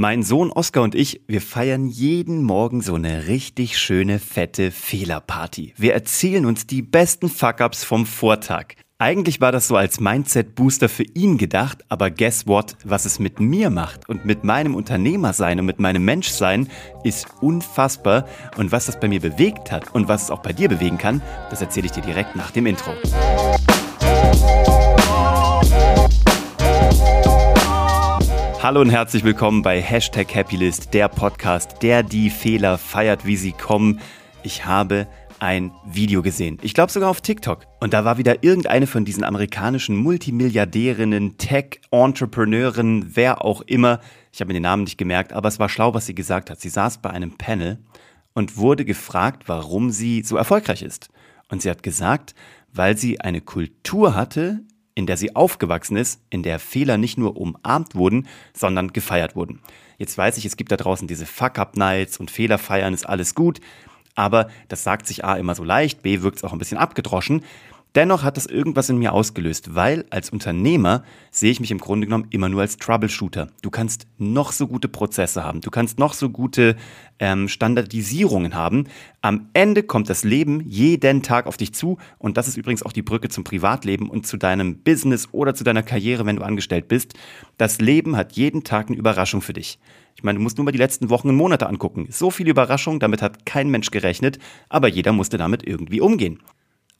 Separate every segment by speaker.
Speaker 1: Mein Sohn Oskar und ich, wir feiern jeden Morgen so eine richtig schöne, fette Fehlerparty. Wir erzählen uns die besten Fuck-Ups vom Vortag. Eigentlich war das so als Mindset-Booster für ihn gedacht, aber guess what? Was es mit mir macht und mit meinem Unternehmersein und mit meinem Menschsein ist unfassbar. Und was das bei mir bewegt hat und was es auch bei dir bewegen kann, das erzähle ich dir direkt nach dem Intro. Hallo und herzlich willkommen bei Hashtag Happylist, der Podcast, der die Fehler feiert, wie sie kommen. Ich habe ein Video gesehen. Ich glaube sogar auf TikTok. Und da war wieder irgendeine von diesen amerikanischen Multimilliardärinnen, Tech-Entrepreneuren, wer auch immer. Ich habe mir den Namen nicht gemerkt, aber es war schlau, was sie gesagt hat. Sie saß bei einem Panel und wurde gefragt, warum sie so erfolgreich ist. Und sie hat gesagt, weil sie eine Kultur hatte, in der sie aufgewachsen ist, in der Fehler nicht nur umarmt wurden, sondern gefeiert wurden. Jetzt weiß ich, es gibt da draußen diese Fuck-Up-Nights und Fehler feiern ist alles gut, aber das sagt sich A immer so leicht, B wirkt es auch ein bisschen abgedroschen. Dennoch hat das irgendwas in mir ausgelöst, weil als Unternehmer sehe ich mich im Grunde genommen immer nur als Troubleshooter. Du kannst noch so gute Prozesse haben, du kannst noch so gute ähm, Standardisierungen haben. Am Ende kommt das Leben jeden Tag auf dich zu und das ist übrigens auch die Brücke zum Privatleben und zu deinem Business oder zu deiner Karriere, wenn du angestellt bist. Das Leben hat jeden Tag eine Überraschung für dich. Ich meine, du musst nur mal die letzten Wochen und Monate angucken. So viele Überraschungen, damit hat kein Mensch gerechnet, aber jeder musste damit irgendwie umgehen.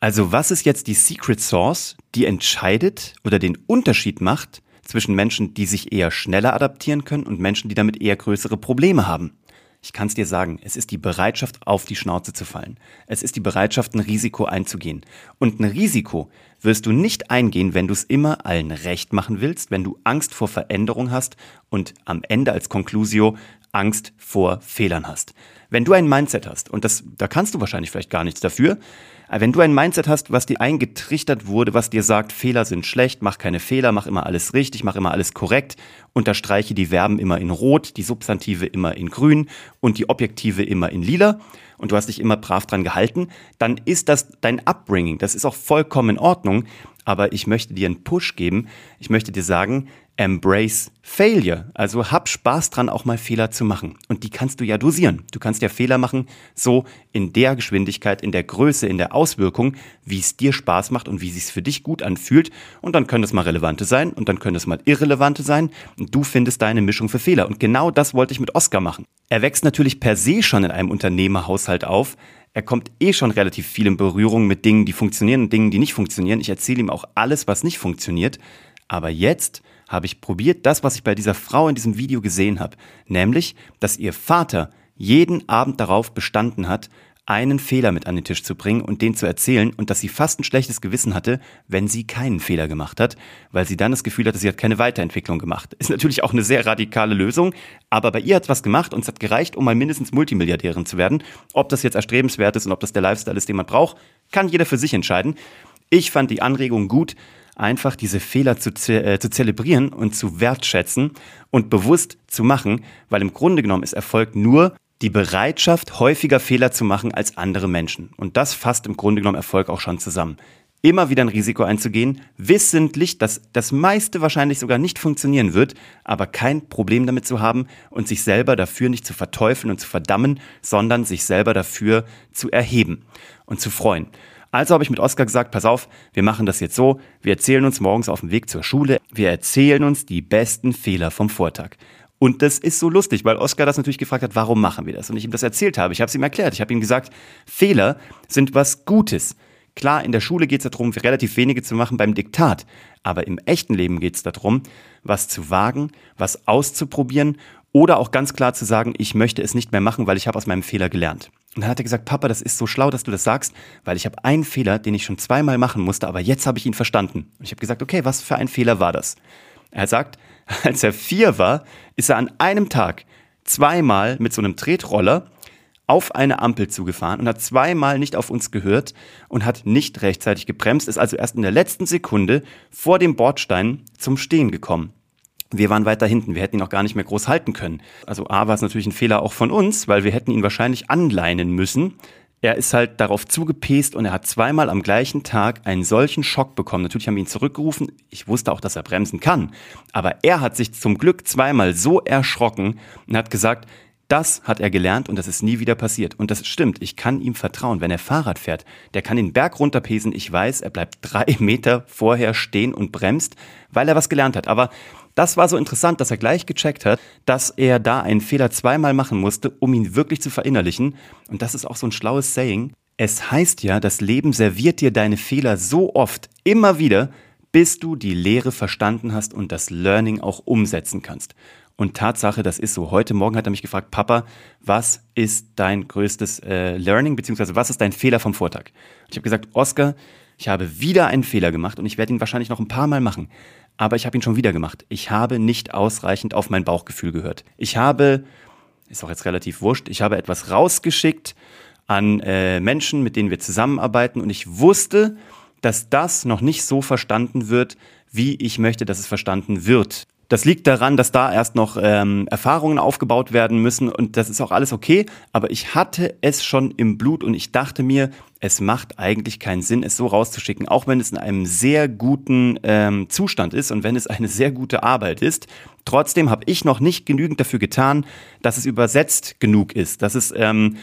Speaker 1: Also was ist jetzt die Secret Source, die entscheidet oder den Unterschied macht zwischen Menschen, die sich eher schneller adaptieren können und Menschen, die damit eher größere Probleme haben? Ich kann es dir sagen, es ist die Bereitschaft, auf die Schnauze zu fallen. Es ist die Bereitschaft, ein Risiko einzugehen. Und ein Risiko wirst du nicht eingehen, wenn du es immer allen recht machen willst, wenn du Angst vor Veränderung hast und am Ende als Conclusio Angst vor Fehlern hast. Wenn du ein Mindset hast, und das, da kannst du wahrscheinlich vielleicht gar nichts dafür, wenn du ein Mindset hast, was dir eingetrichtert wurde, was dir sagt, Fehler sind schlecht, mach keine Fehler, mach immer alles richtig, mach immer alles korrekt, unterstreiche die Verben immer in rot, die Substantive immer in grün und die Objektive immer in lila und du hast dich immer brav dran gehalten, dann ist das dein Upbringing. Das ist auch vollkommen in Ordnung. Aber ich möchte dir einen Push geben. Ich möchte dir sagen, Embrace Failure. Also hab Spaß dran, auch mal Fehler zu machen. Und die kannst du ja dosieren. Du kannst ja Fehler machen, so in der Geschwindigkeit, in der Größe, in der Auswirkung, wie es dir Spaß macht und wie es sich für dich gut anfühlt. Und dann können es mal relevante sein und dann können es mal irrelevante sein. Und du findest deine Mischung für Fehler. Und genau das wollte ich mit Oscar machen. Er wächst natürlich per se schon in einem Unternehmerhaushalt auf. Er kommt eh schon relativ viel in Berührung mit Dingen, die funktionieren und Dingen, die nicht funktionieren. Ich erzähle ihm auch alles, was nicht funktioniert. Aber jetzt habe ich probiert, das, was ich bei dieser Frau in diesem Video gesehen habe, nämlich, dass ihr Vater jeden Abend darauf bestanden hat, einen Fehler mit an den Tisch zu bringen und den zu erzählen und dass sie fast ein schlechtes Gewissen hatte, wenn sie keinen Fehler gemacht hat, weil sie dann das Gefühl hatte, sie hat keine Weiterentwicklung gemacht. Ist natürlich auch eine sehr radikale Lösung, aber bei ihr hat was gemacht und es hat gereicht, um mal mindestens Multimilliardärin zu werden. Ob das jetzt erstrebenswert ist und ob das der Lifestyle ist, den man braucht, kann jeder für sich entscheiden. Ich fand die Anregung gut, einfach diese Fehler zu, ze äh, zu zelebrieren und zu wertschätzen und bewusst zu machen, weil im Grunde genommen ist Erfolg nur die Bereitschaft, häufiger Fehler zu machen als andere Menschen. Und das fasst im Grunde genommen Erfolg auch schon zusammen. Immer wieder ein Risiko einzugehen, wissentlich, dass das meiste wahrscheinlich sogar nicht funktionieren wird, aber kein Problem damit zu haben und sich selber dafür nicht zu verteufeln und zu verdammen, sondern sich selber dafür zu erheben und zu freuen. Also habe ich mit Oskar gesagt, pass auf, wir machen das jetzt so, wir erzählen uns morgens auf dem Weg zur Schule, wir erzählen uns die besten Fehler vom Vortag. Und das ist so lustig, weil Oskar das natürlich gefragt hat, warum machen wir das? Und ich ihm das erzählt habe. Ich habe es ihm erklärt. Ich habe ihm gesagt, Fehler sind was Gutes. Klar, in der Schule geht es darum, relativ wenige zu machen beim Diktat. Aber im echten Leben geht es darum, was zu wagen, was auszuprobieren oder auch ganz klar zu sagen, ich möchte es nicht mehr machen, weil ich habe aus meinem Fehler gelernt. Und dann hat er gesagt, Papa, das ist so schlau, dass du das sagst, weil ich habe einen Fehler, den ich schon zweimal machen musste, aber jetzt habe ich ihn verstanden. Und ich habe gesagt, okay, was für ein Fehler war das? Er sagt, als er vier war, ist er an einem Tag zweimal mit so einem Tretroller auf eine Ampel zugefahren und hat zweimal nicht auf uns gehört und hat nicht rechtzeitig gebremst, ist also erst in der letzten Sekunde vor dem Bordstein zum Stehen gekommen. Wir waren weiter hinten, wir hätten ihn auch gar nicht mehr groß halten können. Also A war es natürlich ein Fehler auch von uns, weil wir hätten ihn wahrscheinlich anleinen müssen. er ist halt darauf zugepest und er hat zweimal am gleichen Tag einen solchen Schock bekommen. Natürlich haben wir ihn zurückgerufen. Ich wusste auch, dass er bremsen kann. Aber er hat sich zum Glück zweimal so erschrocken und hat gesagt, das hat er gelernt und das ist nie wieder passiert. Und das stimmt, ich kann ihm vertrauen. Wenn er Fahrrad fährt, der kann den Berg runterpesen. Ich weiß, er bleibt drei Meter vorher stehen und bremst, weil er was gelernt hat. Aber das war so interessant, dass er gleich gecheckt hat, dass er da einen Fehler zweimal machen musste, um ihn wirklich zu verinnerlichen. Und das ist auch so ein schlaues Saying. Es heißt ja, das Leben serviert dir deine Fehler so oft, immer wieder, bis du die Lehre verstanden hast und das Learning auch umsetzen kannst. Und Tatsache, das ist so. Heute Morgen hat er mich gefragt, Papa, was ist dein größtes äh, Learning, beziehungsweise was ist dein Fehler vom Vortag? Ich habe gesagt, Oscar, ich habe wieder einen Fehler gemacht und ich werde ihn wahrscheinlich noch ein paar Mal machen aber ich habe ihn schon wieder gemacht. Ich habe nicht ausreichend auf mein Bauchgefühl gehört. Ich habe, ist auch jetzt relativ wurscht, ich habe etwas rausgeschickt an äh, Menschen, mit denen wir zusammenarbeiten und ich wusste, dass das noch nicht so verstanden wird, wie ich möchte, dass es verstanden wird. Das liegt daran, dass da erst noch ähm, Erfahrungen aufgebaut werden müssen und das ist auch alles okay. Aber ich hatte es schon im Blut und ich dachte mir, es macht eigentlich keinen Sinn, es so rauszuschicken, auch wenn es in einem sehr guten ähm, Zustand ist und wenn es eine sehr gute Arbeit ist. Trotzdem habe ich noch nicht genügend dafür getan, dass es übersetzt genug ist, dass es, ähm,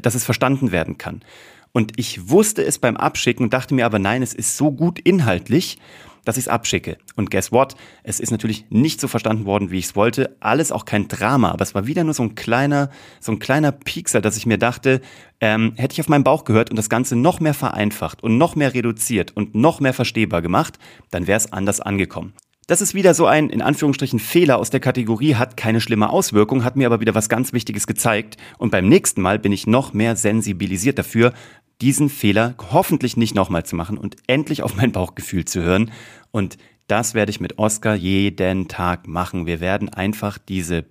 Speaker 1: dass es verstanden werden kann. Und ich wusste es beim Abschicken dachte mir aber, nein, es ist so gut inhaltlich dass ich es abschicke. Und guess what? Es ist natürlich nicht so verstanden worden, wie ich es wollte. Alles auch kein Drama, aber es war wieder nur so ein kleiner, so ein kleiner Piekser, dass ich mir dachte, ähm, hätte ich auf meinen Bauch gehört und das Ganze noch mehr vereinfacht und noch mehr reduziert und noch mehr verstehbar gemacht, dann wäre es anders angekommen. Das ist wieder so ein, in Anführungsstrichen, Fehler aus der Kategorie, hat keine schlimme Auswirkung, hat mir aber wieder was ganz Wichtiges gezeigt. Und beim nächsten Mal bin ich noch mehr sensibilisiert dafür, diesen Fehler hoffentlich nicht nochmal zu machen und endlich auf mein Bauchgefühl zu hören. Und das werde ich mit Oscar jeden Tag machen. Wir werden einfach diese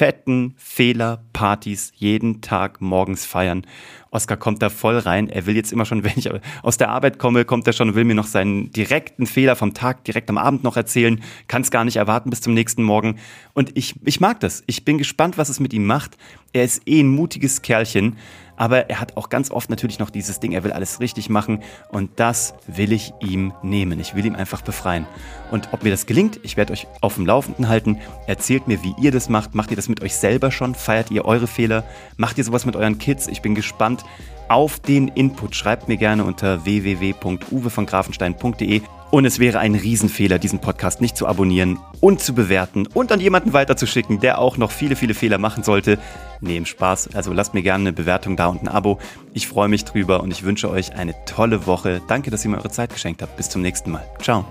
Speaker 1: fetten Fehlerpartys jeden Tag morgens feiern. Oscar kommt da voll rein. Er will jetzt immer schon, wenn ich aus der Arbeit komme, kommt er schon und will mir noch seinen direkten Fehler vom Tag direkt am Abend noch erzählen. Kann es gar nicht erwarten bis zum nächsten Morgen. Und ich, ich mag das. Ich bin gespannt, was es mit ihm macht. Er ist eh ein mutiges Kerlchen. Aber er hat auch ganz oft natürlich noch dieses Ding, er will alles richtig machen und das will ich ihm nehmen. Ich will ihm einfach befreien. Und ob mir das gelingt, ich werde euch auf dem Laufenden halten. Erzählt mir, wie ihr das macht. Macht ihr das mit euch selber schon? Feiert ihr eure Fehler? Macht ihr sowas mit euren Kids? Ich bin gespannt auf den Input. Schreibt mir gerne unter www.uwevongrafenstein.de. Und es wäre ein Riesenfehler, diesen Podcast nicht zu abonnieren und zu bewerten und an jemanden weiterzuschicken, der auch noch viele, viele Fehler machen sollte. Nehmt Spaß. Also lasst mir gerne eine Bewertung da und ein Abo. Ich freue mich drüber und ich wünsche euch eine tolle Woche. Danke, dass ihr mir eure Zeit geschenkt habt. Bis zum nächsten Mal. Ciao.